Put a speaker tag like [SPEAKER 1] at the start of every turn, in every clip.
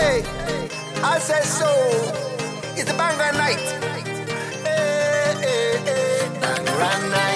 [SPEAKER 1] Hey, I said so. It's the banger night. Hey, hey, hey. Banger night.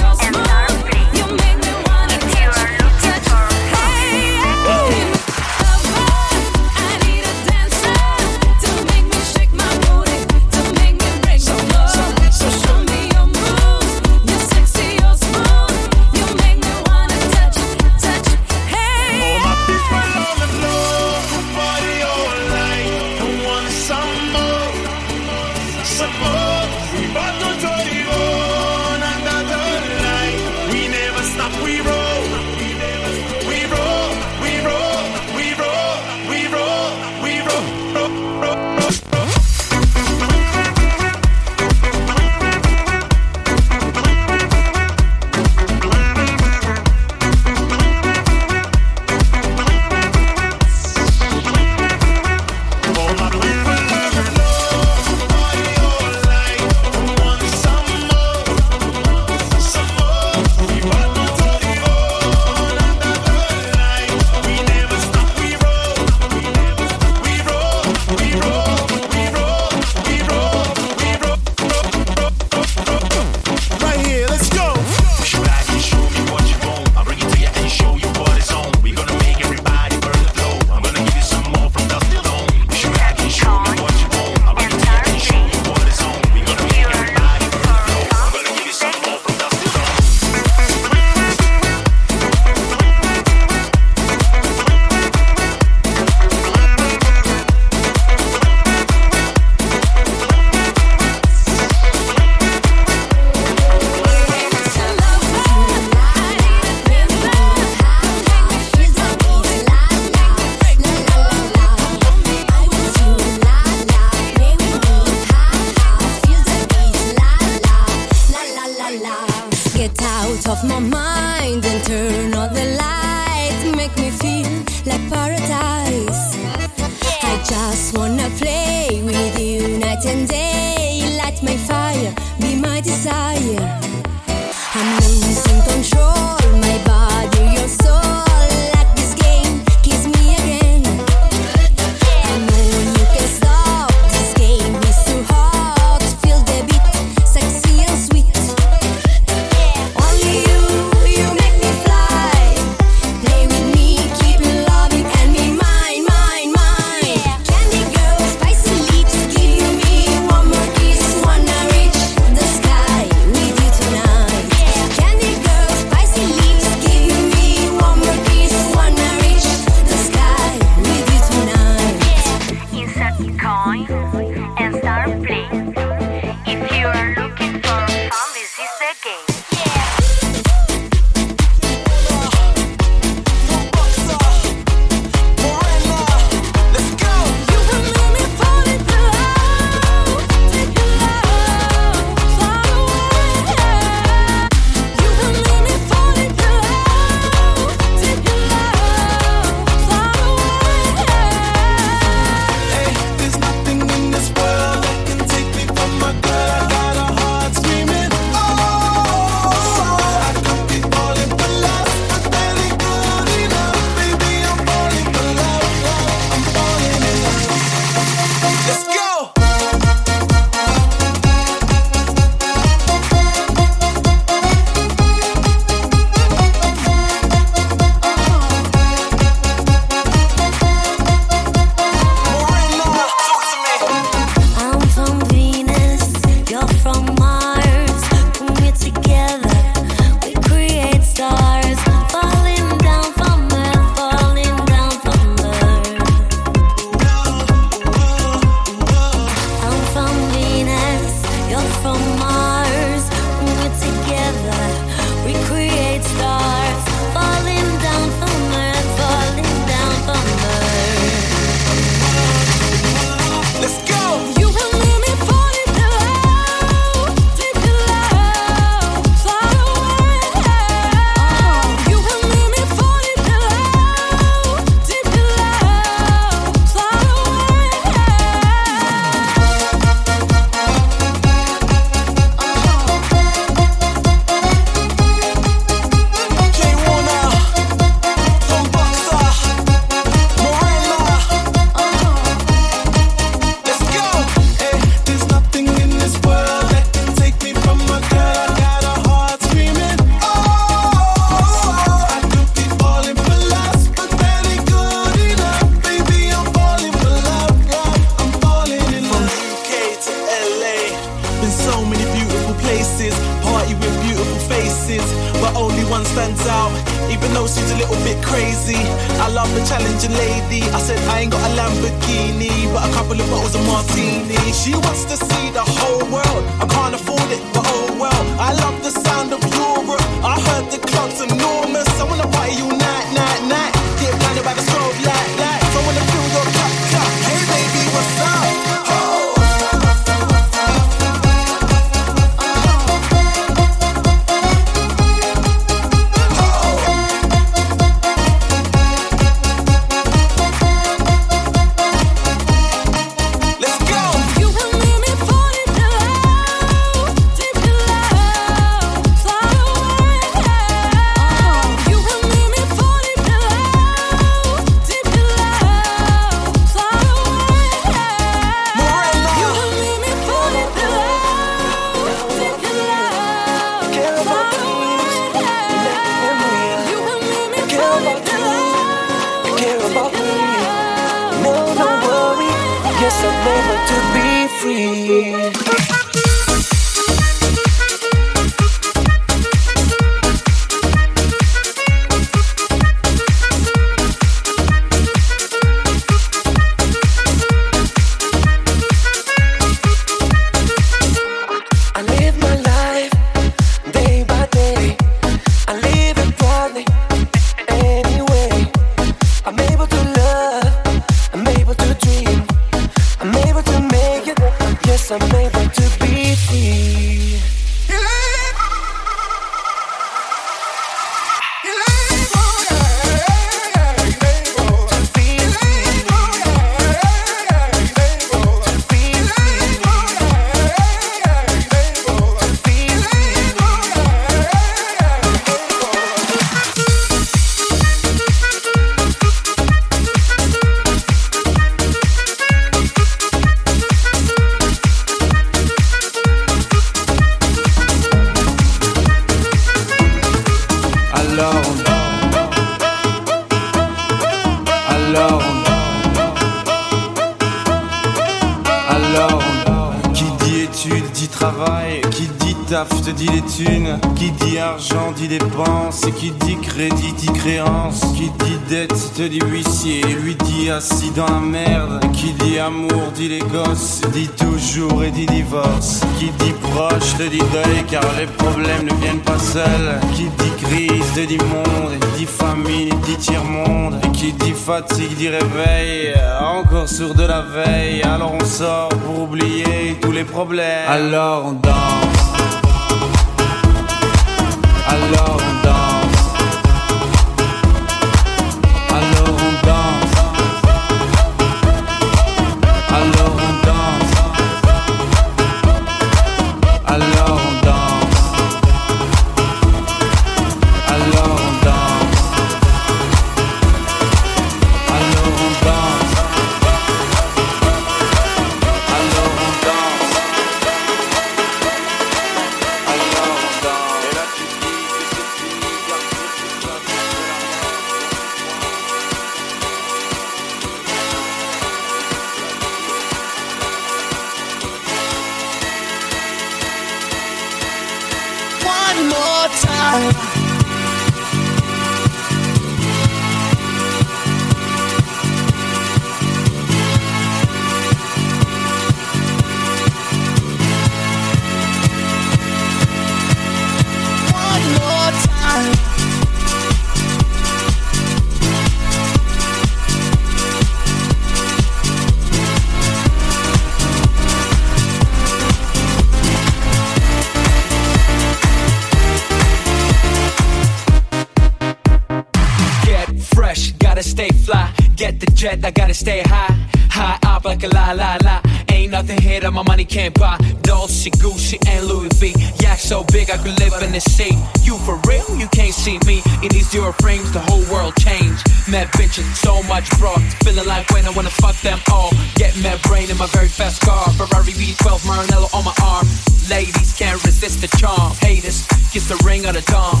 [SPEAKER 2] Med brain in my very fast car. Ferrari V12 Maranello on my arm. Ladies can't resist the charm. Haters get the ring of the dawn.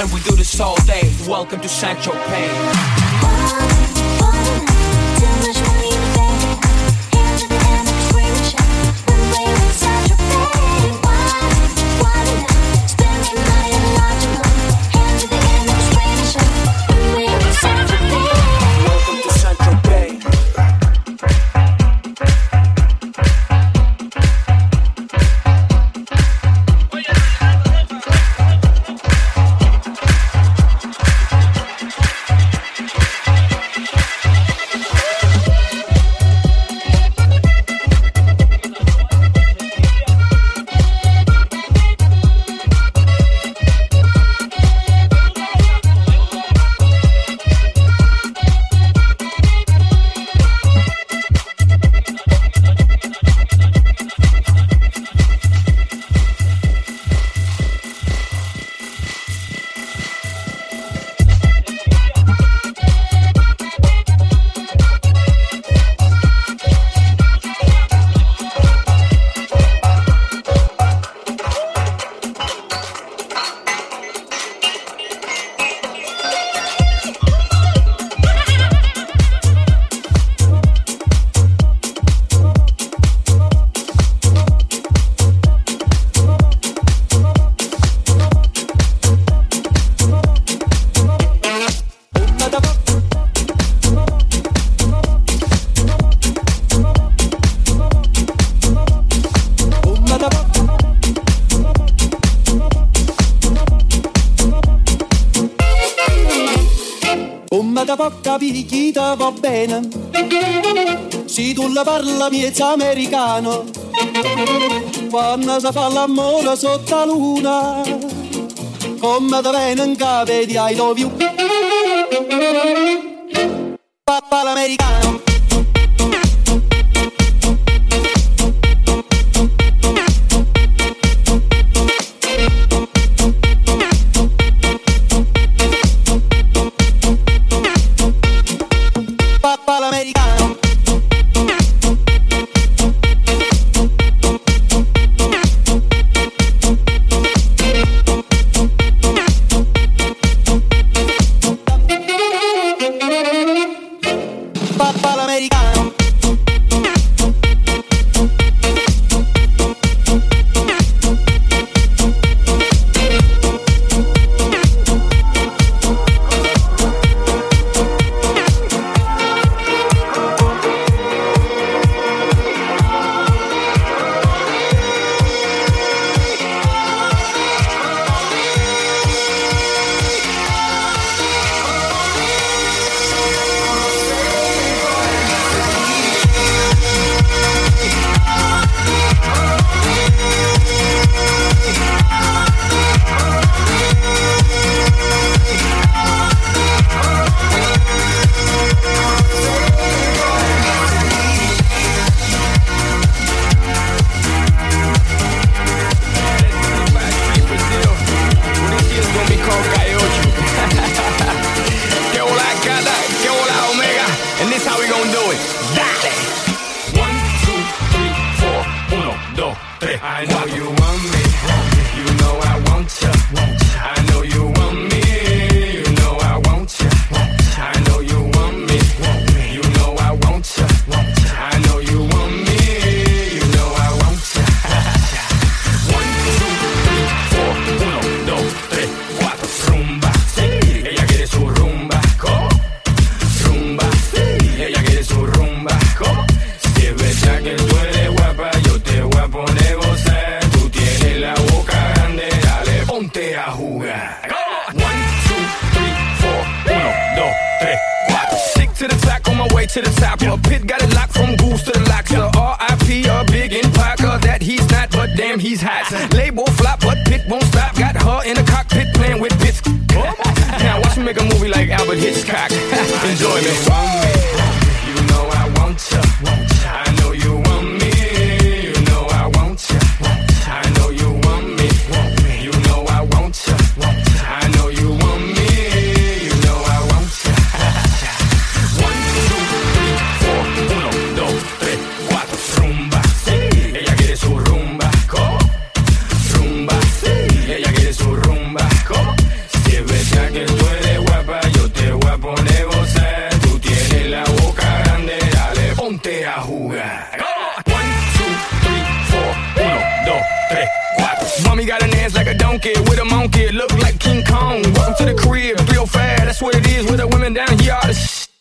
[SPEAKER 2] And we do this all day. Welcome to Sancho
[SPEAKER 3] Payne. One, one, too much money. miez americano quando si fa l'amore sotto la luna come te vengono in capo di I love you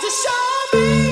[SPEAKER 4] To
[SPEAKER 5] show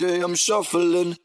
[SPEAKER 6] day I'm
[SPEAKER 7] shuffling.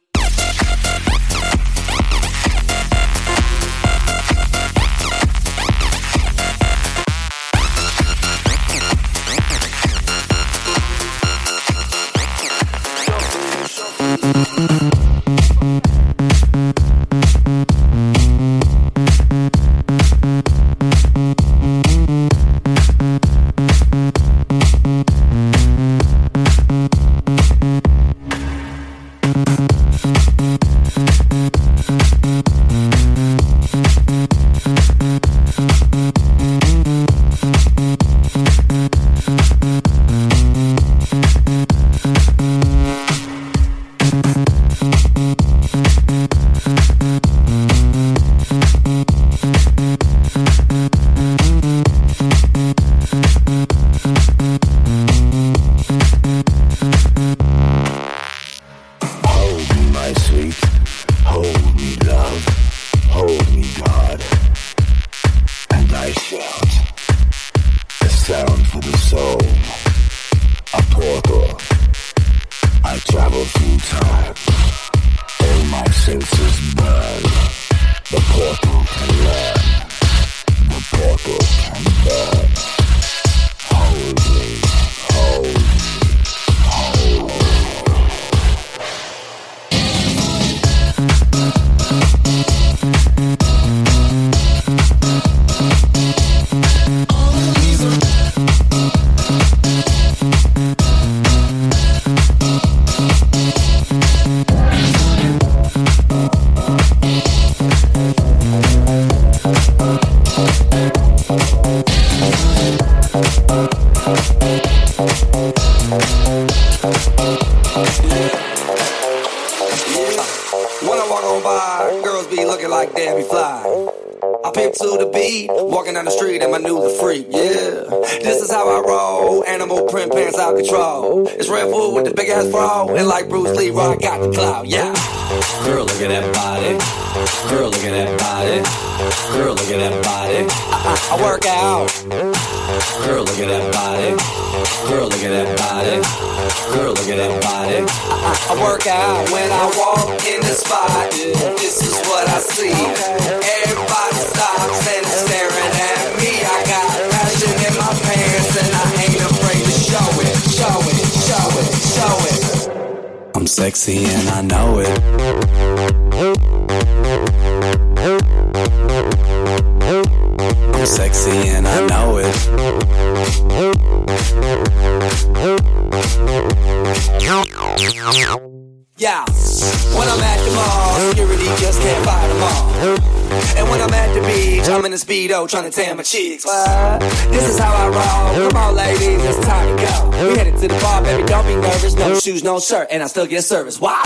[SPEAKER 7] trying to tan my cheeks. This is how I roll. Come on, ladies, it's time to go. We headed to the bar, baby, don't be nervous. No shoes, no shirt, and I still get service. Watch.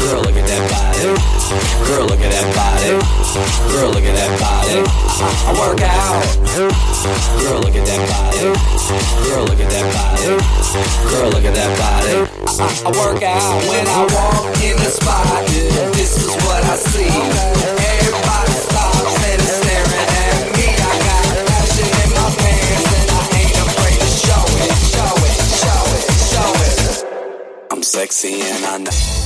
[SPEAKER 7] Girl, look at that body. Girl, look at that body. Girl, look at that body. I, work out. Girl, look at that body. Girl, look at that body. Girl, look at that body. I, work out when I walk in the spot. Yeah, this is what I see. seeing. I
[SPEAKER 8] know.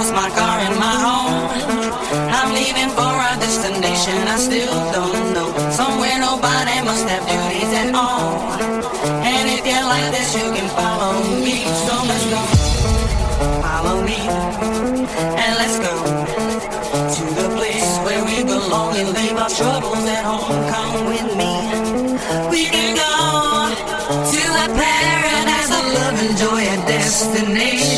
[SPEAKER 7] lost my car, and my home. I'm leaving for a destination I still don't know. Somewhere nobody must have duties at all. And if you like this, you can follow me. So let's go. Follow me, and let's go to the place where we belong and leave our troubles at home. Come with me. We can go to a paradise of love and joy, a destination.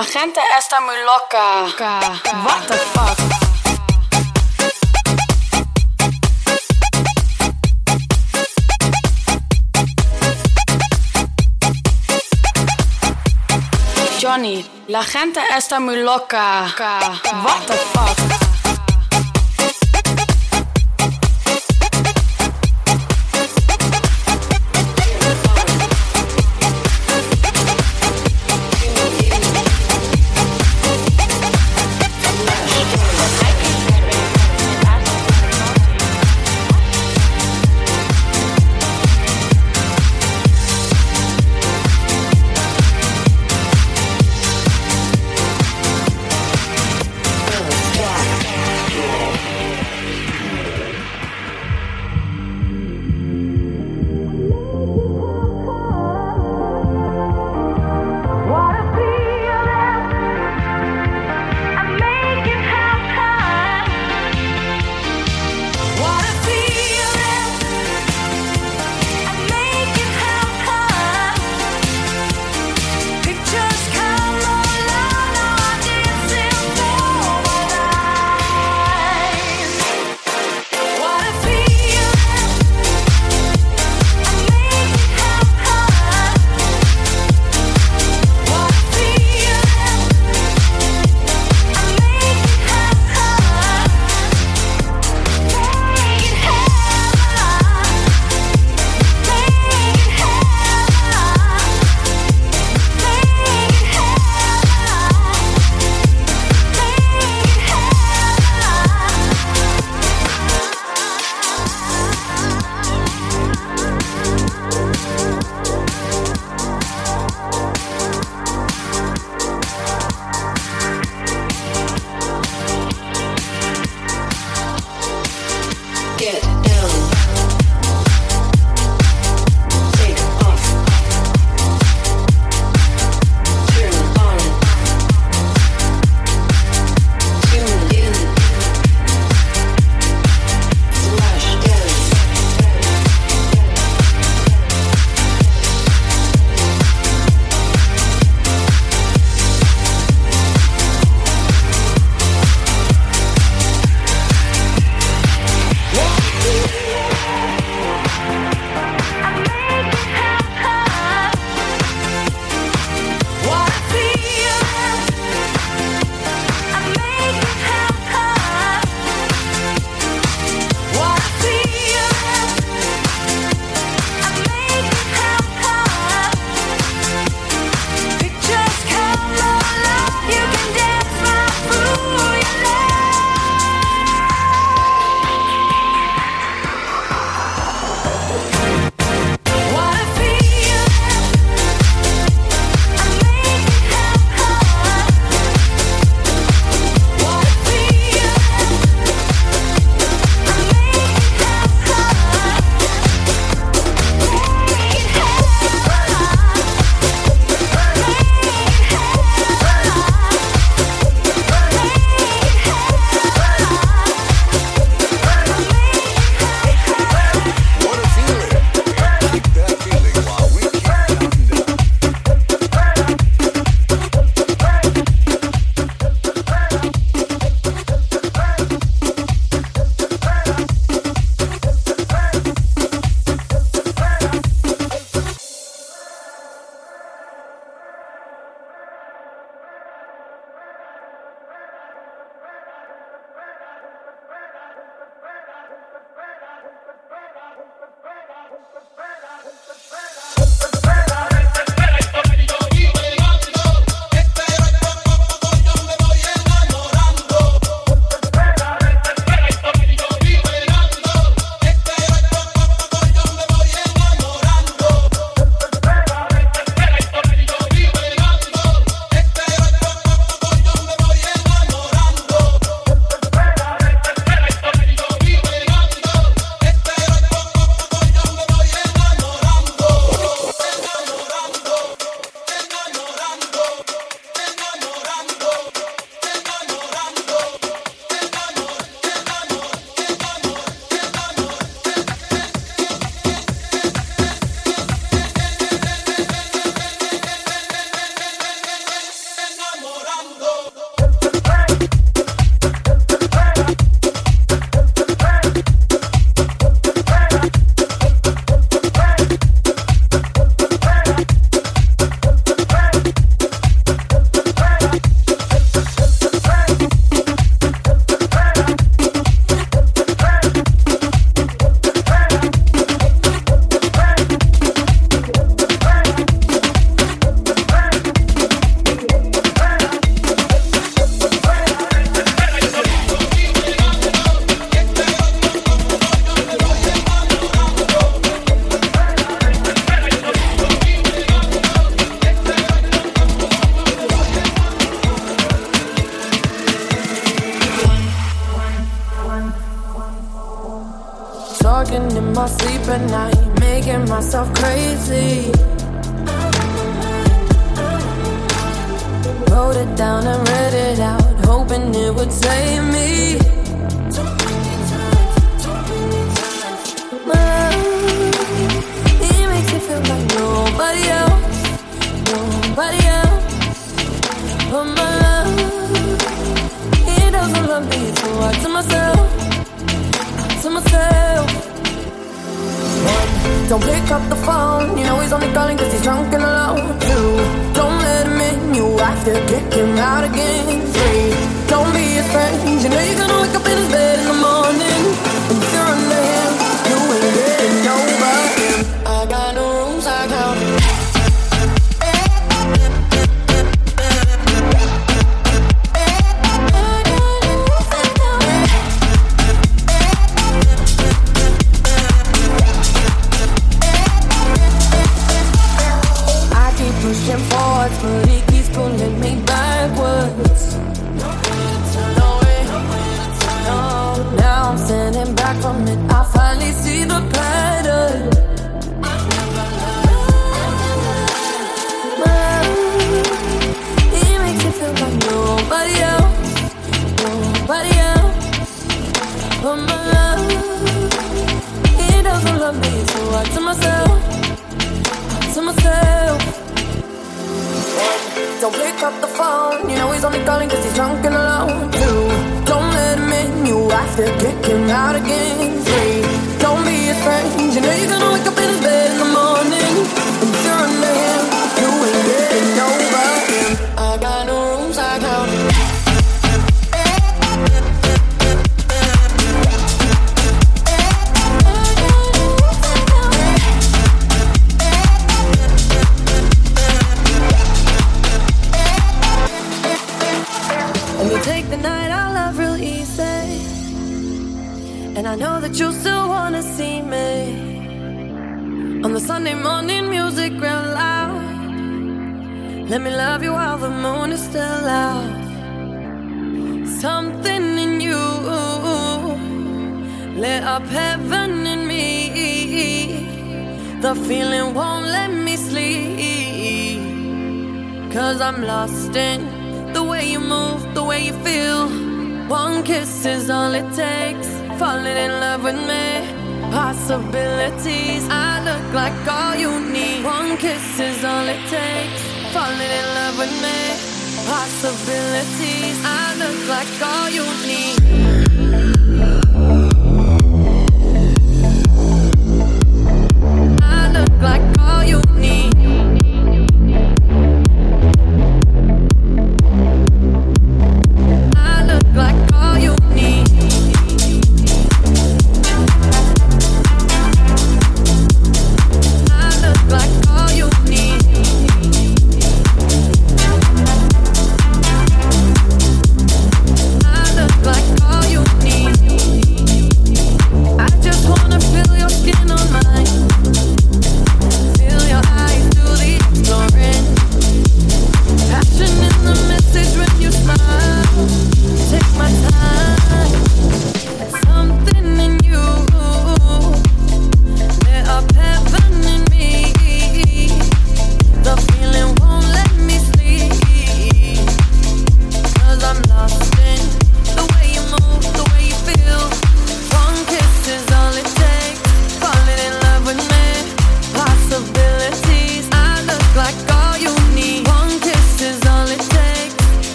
[SPEAKER 9] La gente está muy loca. What the fuck? Johnny, la gente está muy loca. What the fuck?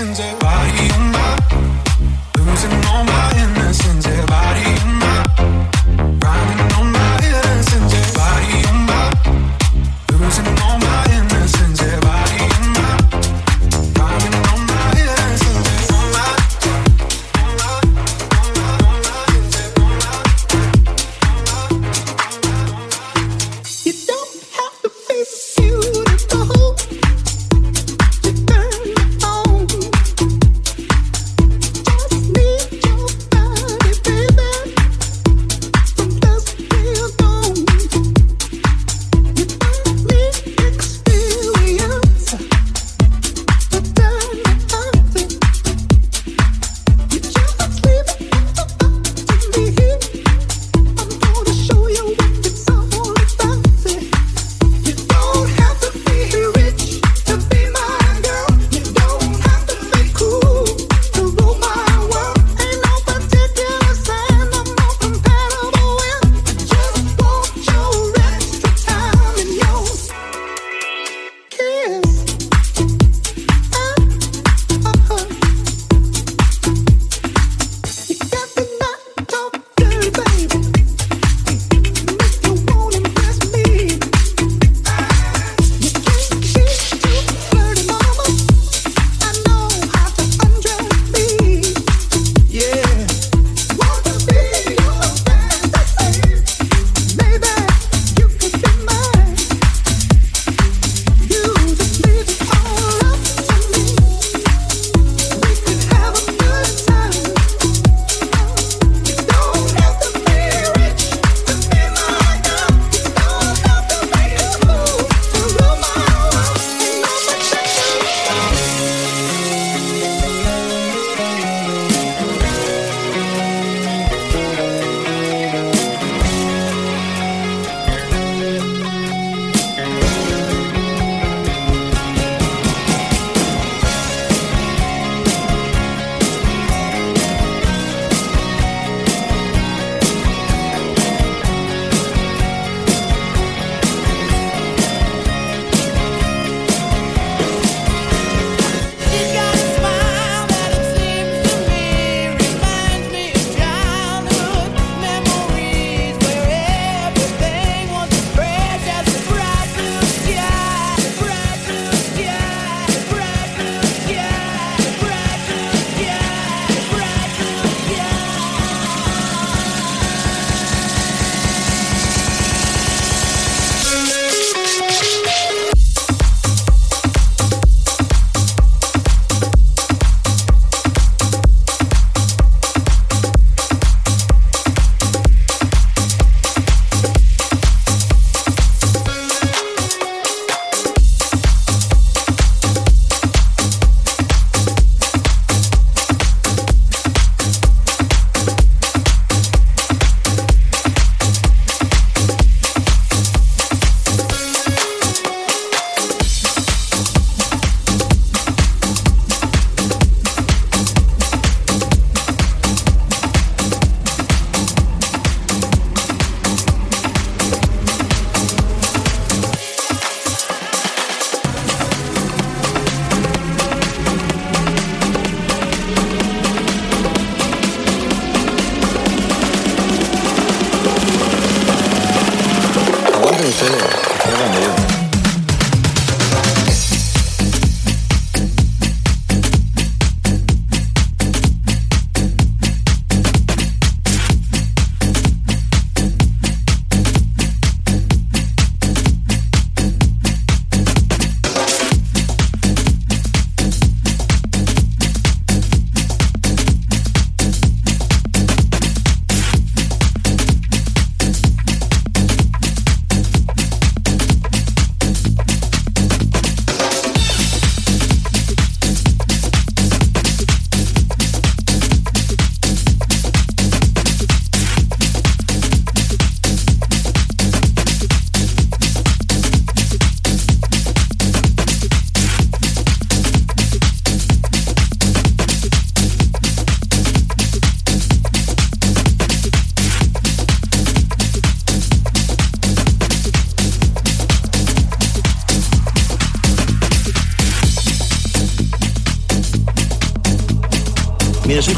[SPEAKER 10] innocence, why you losing all my innocence?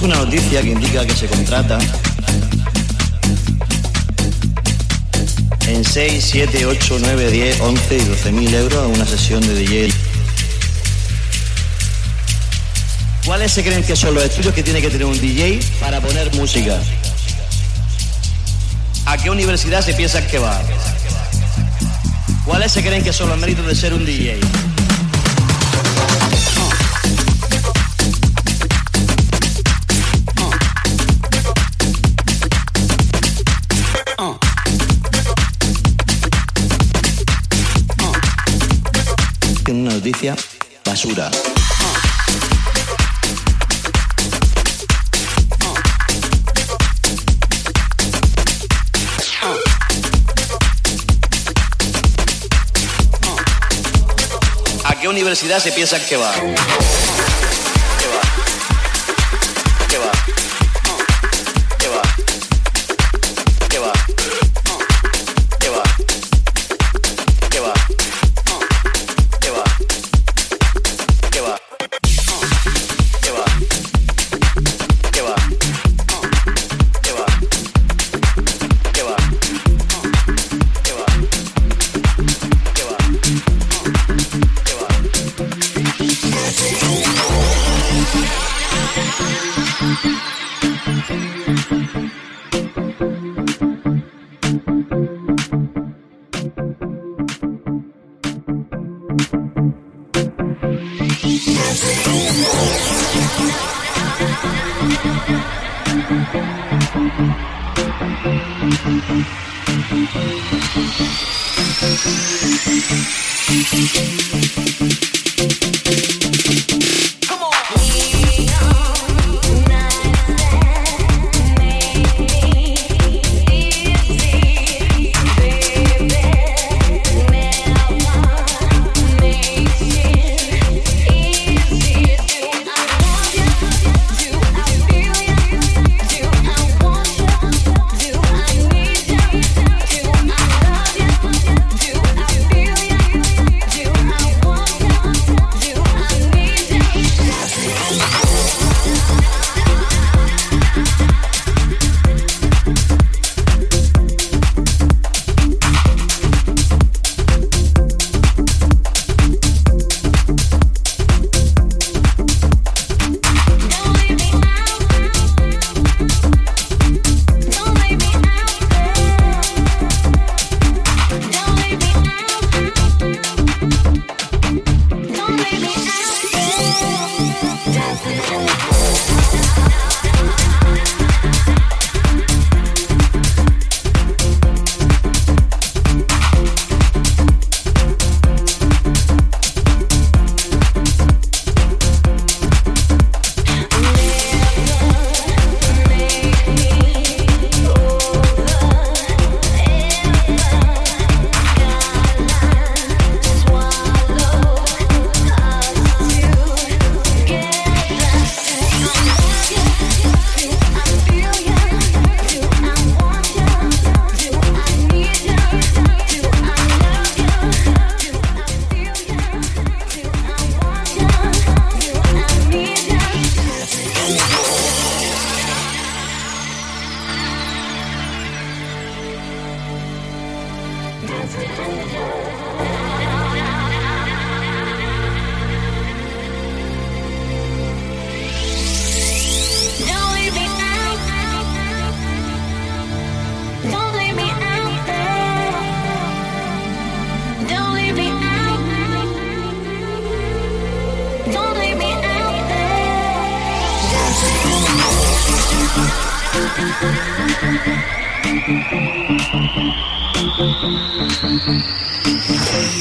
[SPEAKER 11] Surge una noticia que indica que se contrata en 6, 7, 8, 9, 10, 11 y 12 mil euros una sesión de DJ. ¿Cuáles se creen que son los estudios que tiene que tener un DJ para poner música? ¿A qué universidad se piensan que va? ¿Cuáles se creen que son los méritos de ser un DJ? ¿A qué universidad se piensan que va?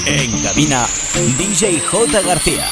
[SPEAKER 12] En cabina, DJ J. García.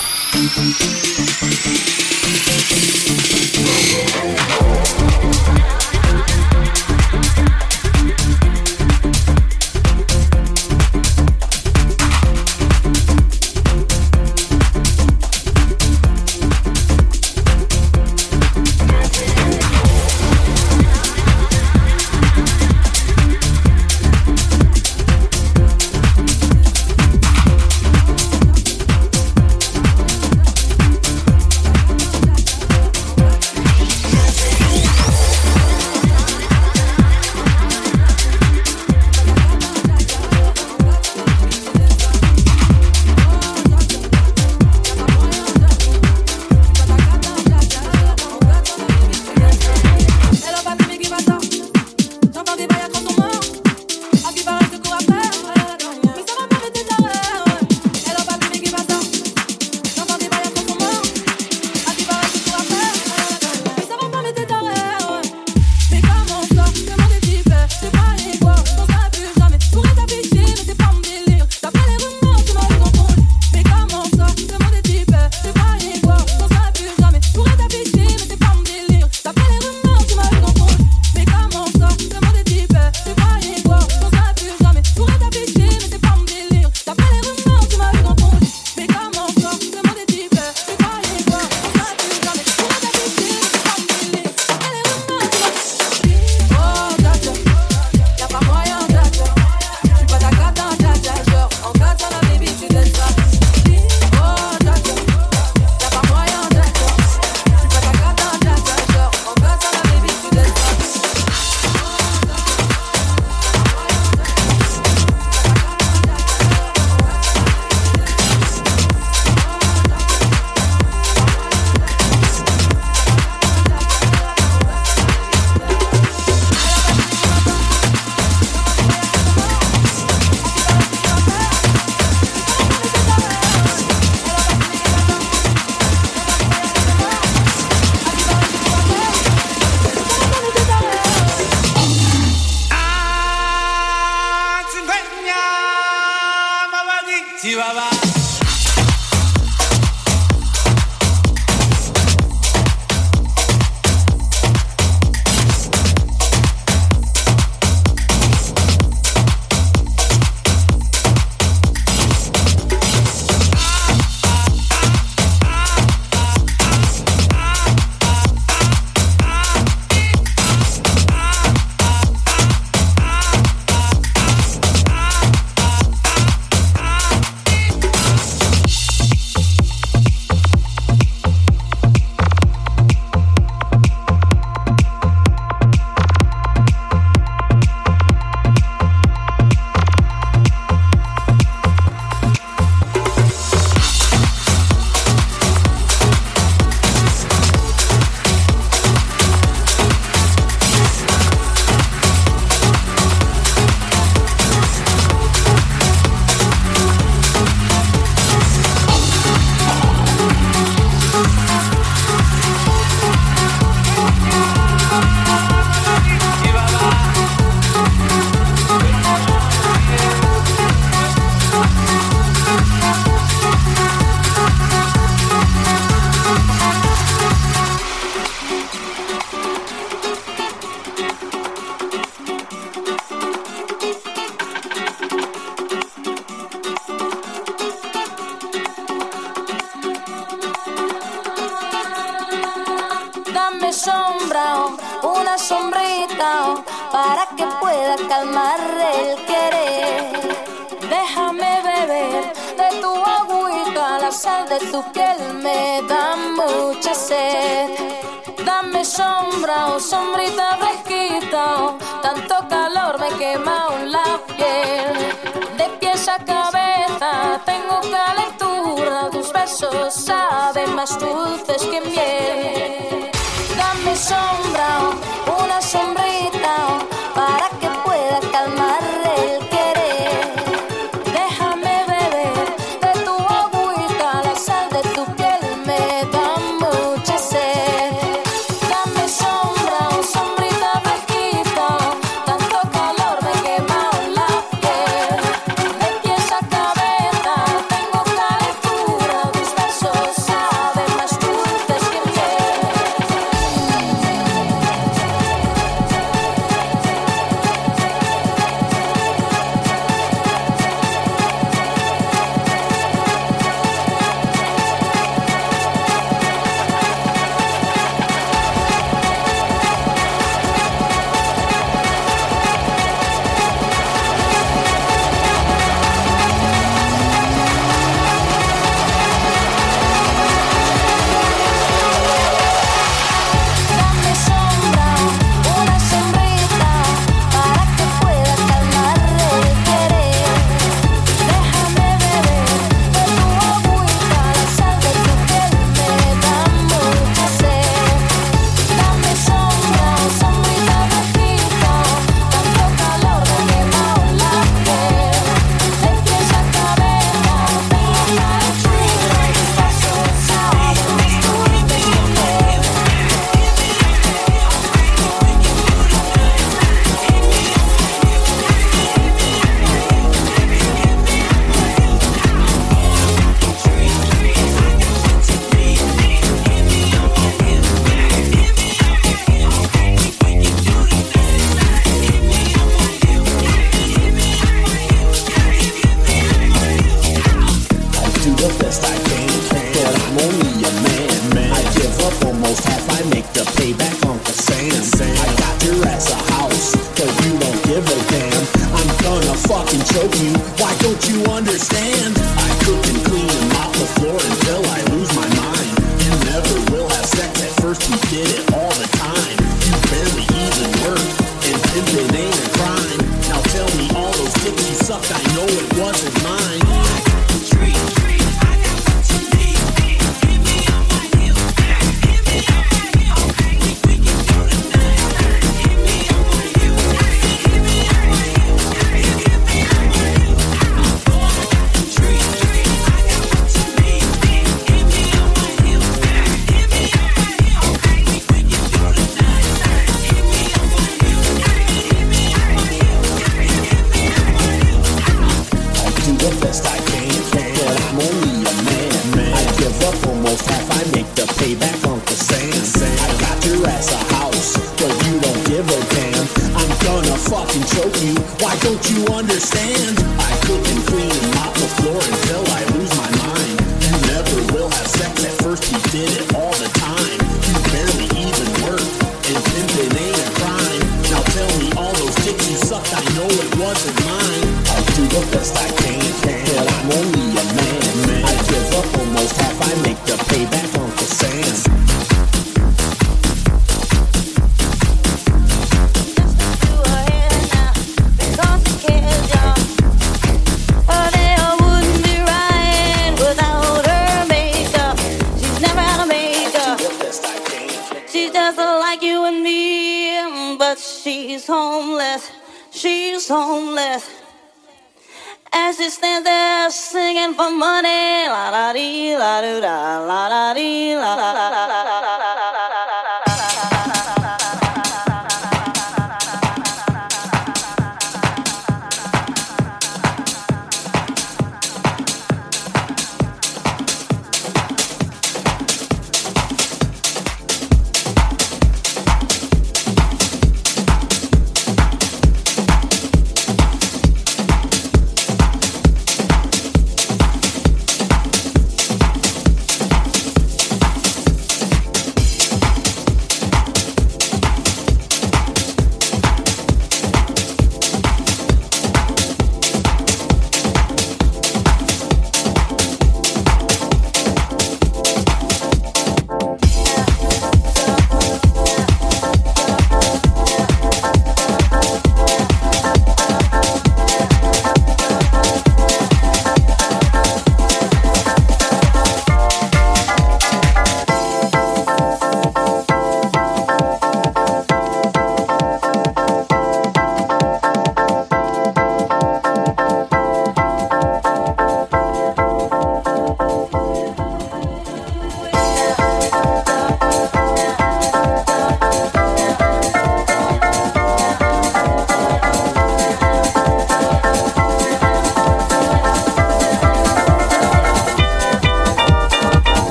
[SPEAKER 4] pasos saben más dulces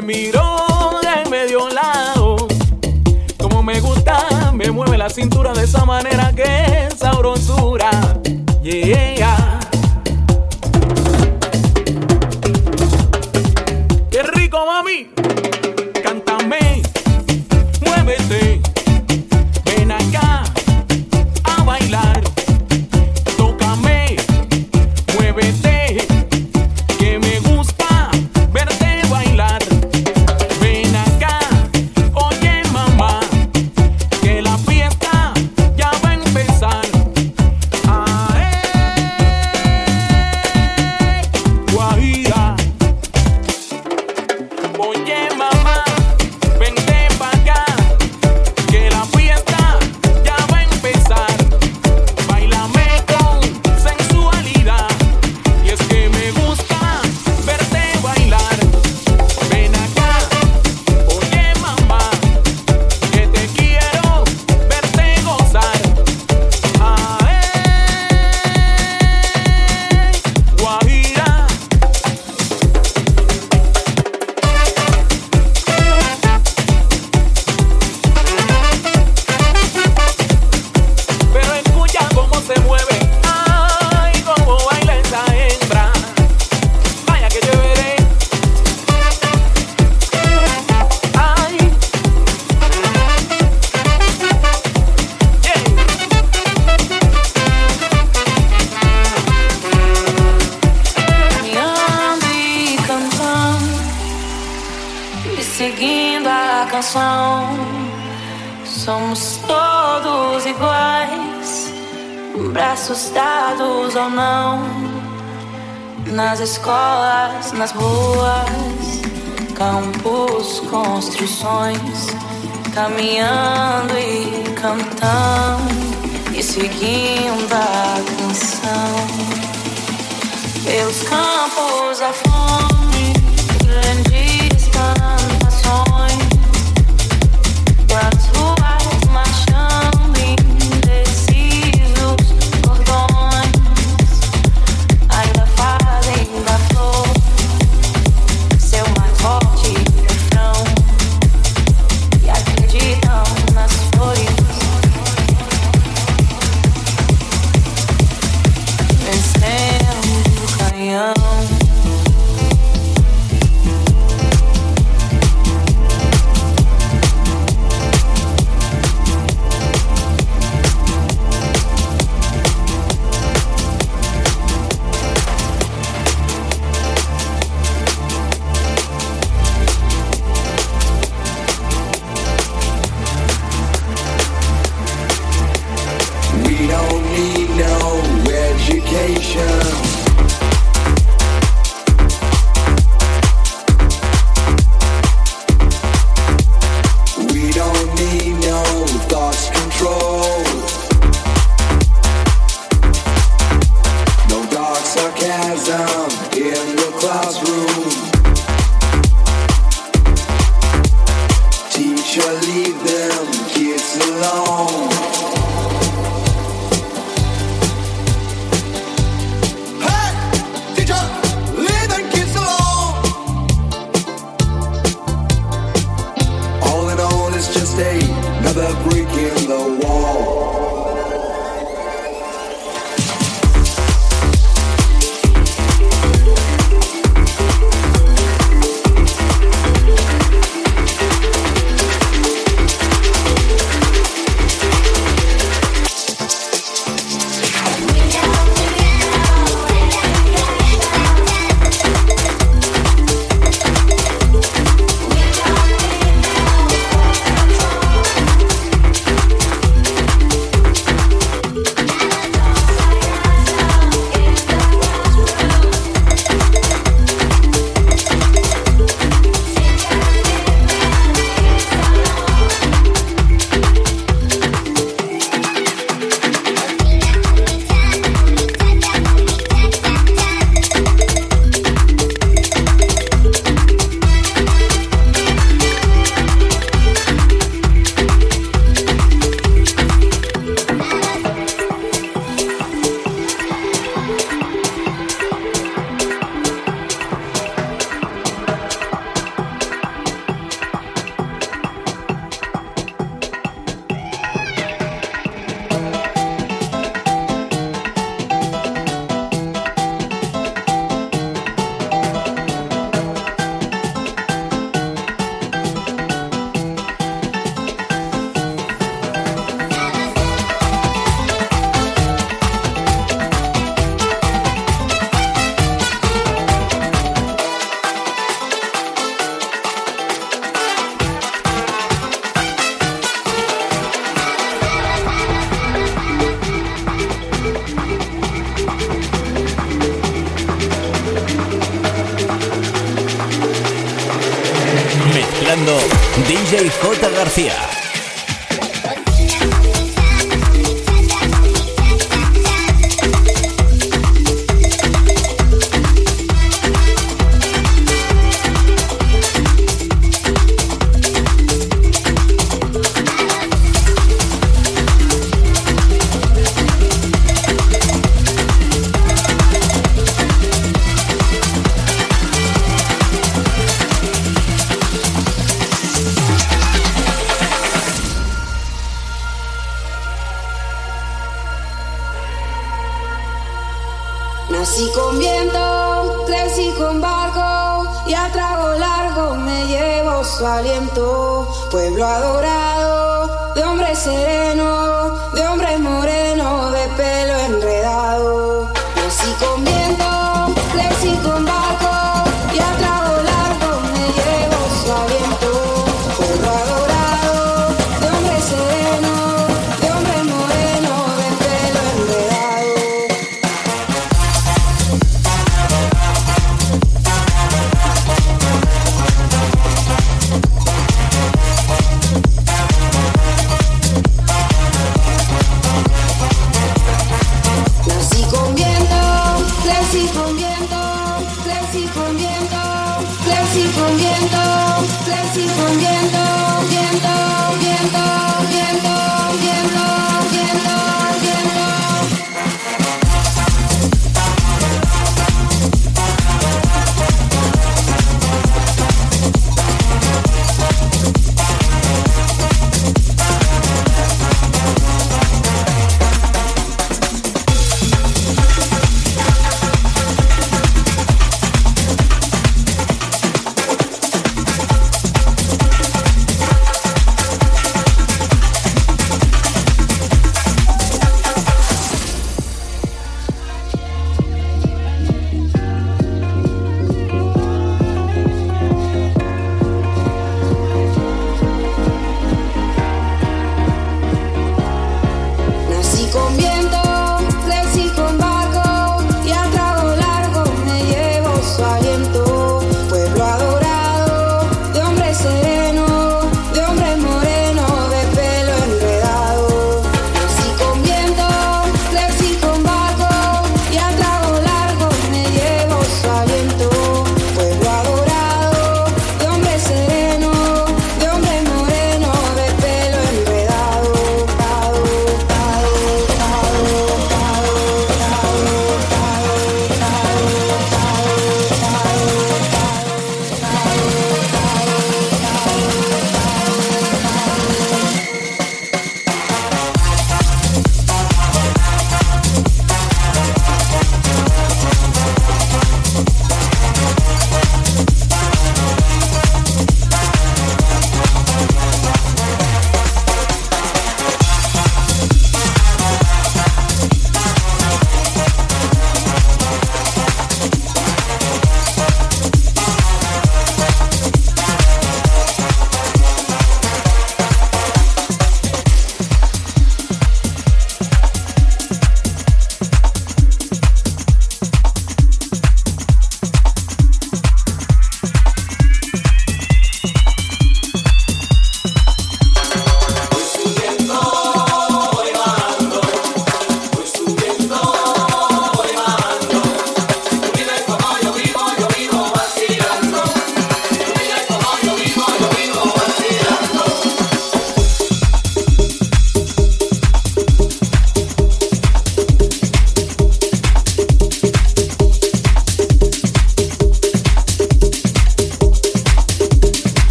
[SPEAKER 4] me
[SPEAKER 13] miró de medio lado. Como me gusta, me mueve la cintura de esa manera que es sabrosura. Yeah.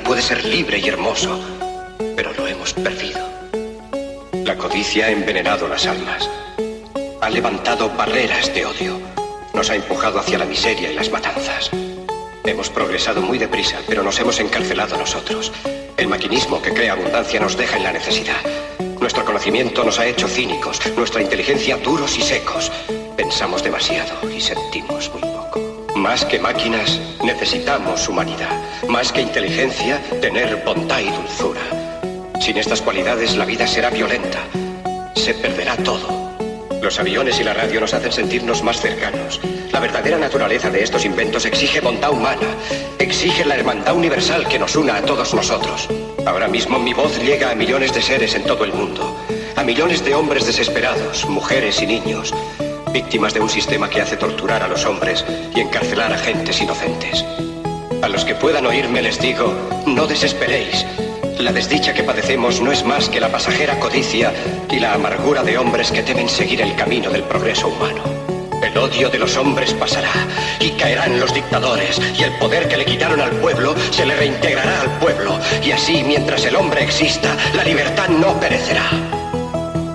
[SPEAKER 14] puede ser libre y hermoso, pero lo hemos perdido. La codicia ha envenenado las almas, ha levantado barreras de odio, nos ha empujado hacia la miseria y las matanzas. Hemos progresado muy deprisa, pero nos hemos encarcelado nosotros. El maquinismo que crea abundancia nos deja en la necesidad. Nuestro conocimiento nos ha hecho cínicos, nuestra inteligencia duros y secos. Pensamos demasiado y sentimos. Más que máquinas, necesitamos humanidad. Más que inteligencia, tener bondad y dulzura. Sin estas cualidades, la vida será violenta. Se perderá todo. Los aviones y la radio nos hacen sentirnos más cercanos. La verdadera naturaleza de estos inventos exige bondad humana, exige la hermandad universal que nos una a todos nosotros. Ahora mismo mi voz llega a millones de seres en todo el mundo, a millones de hombres desesperados, mujeres y niños, víctimas de un sistema que hace torturar a los hombres y encarcelar a gentes inocentes. A los que puedan oírme les digo, no desesperéis. La desdicha que padecemos no es más que la pasajera codicia y la amargura de hombres que temen seguir el camino del progreso humano. El odio de los hombres pasará y caerán los dictadores y el poder que le quitaron al pueblo se le reintegrará al pueblo y así mientras el hombre exista la libertad no perecerá.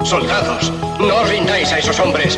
[SPEAKER 14] Soldados, no os rindáis a esos hombres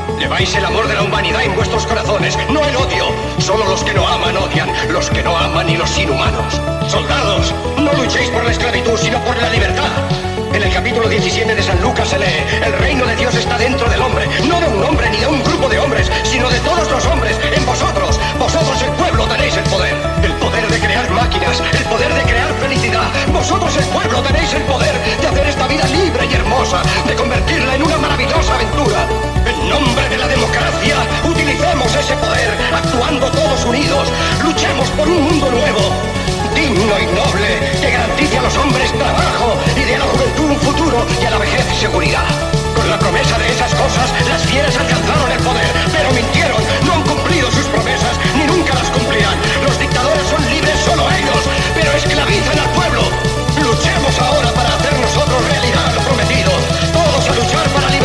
[SPEAKER 14] Lleváis el amor de la humanidad en vuestros corazones, no el odio. Solo los que no aman odian, los que no aman y los inhumanos. Soldados, no luchéis por la esclavitud, sino por la libertad. En el capítulo 17 de San Lucas se lee, el reino de Dios está dentro del hombre, no de un hombre ni de un grupo de hombres, sino de todos los hombres, en vosotros. Vosotros el pueblo tenéis el poder, el poder de crear máquinas, el poder de crear felicidad. Vosotros el pueblo tenéis el poder de hacer esta vida libre y hermosa, de convertirla en una maravillosa aventura. Nombre de la democracia, utilicemos ese poder, actuando todos unidos, luchemos por un mundo nuevo, digno y noble, que garantice a los hombres trabajo y de la juventud un futuro y a la vejez seguridad. Con la promesa de esas cosas, las fieras alcanzaron el poder, pero mintieron, no han cumplido sus promesas, ni nunca las cumplirán. Los dictadores son libres solo ellos, pero esclavizan al pueblo. Luchemos ahora para hacer nosotros realidad lo prometido. Todos a luchar para libertar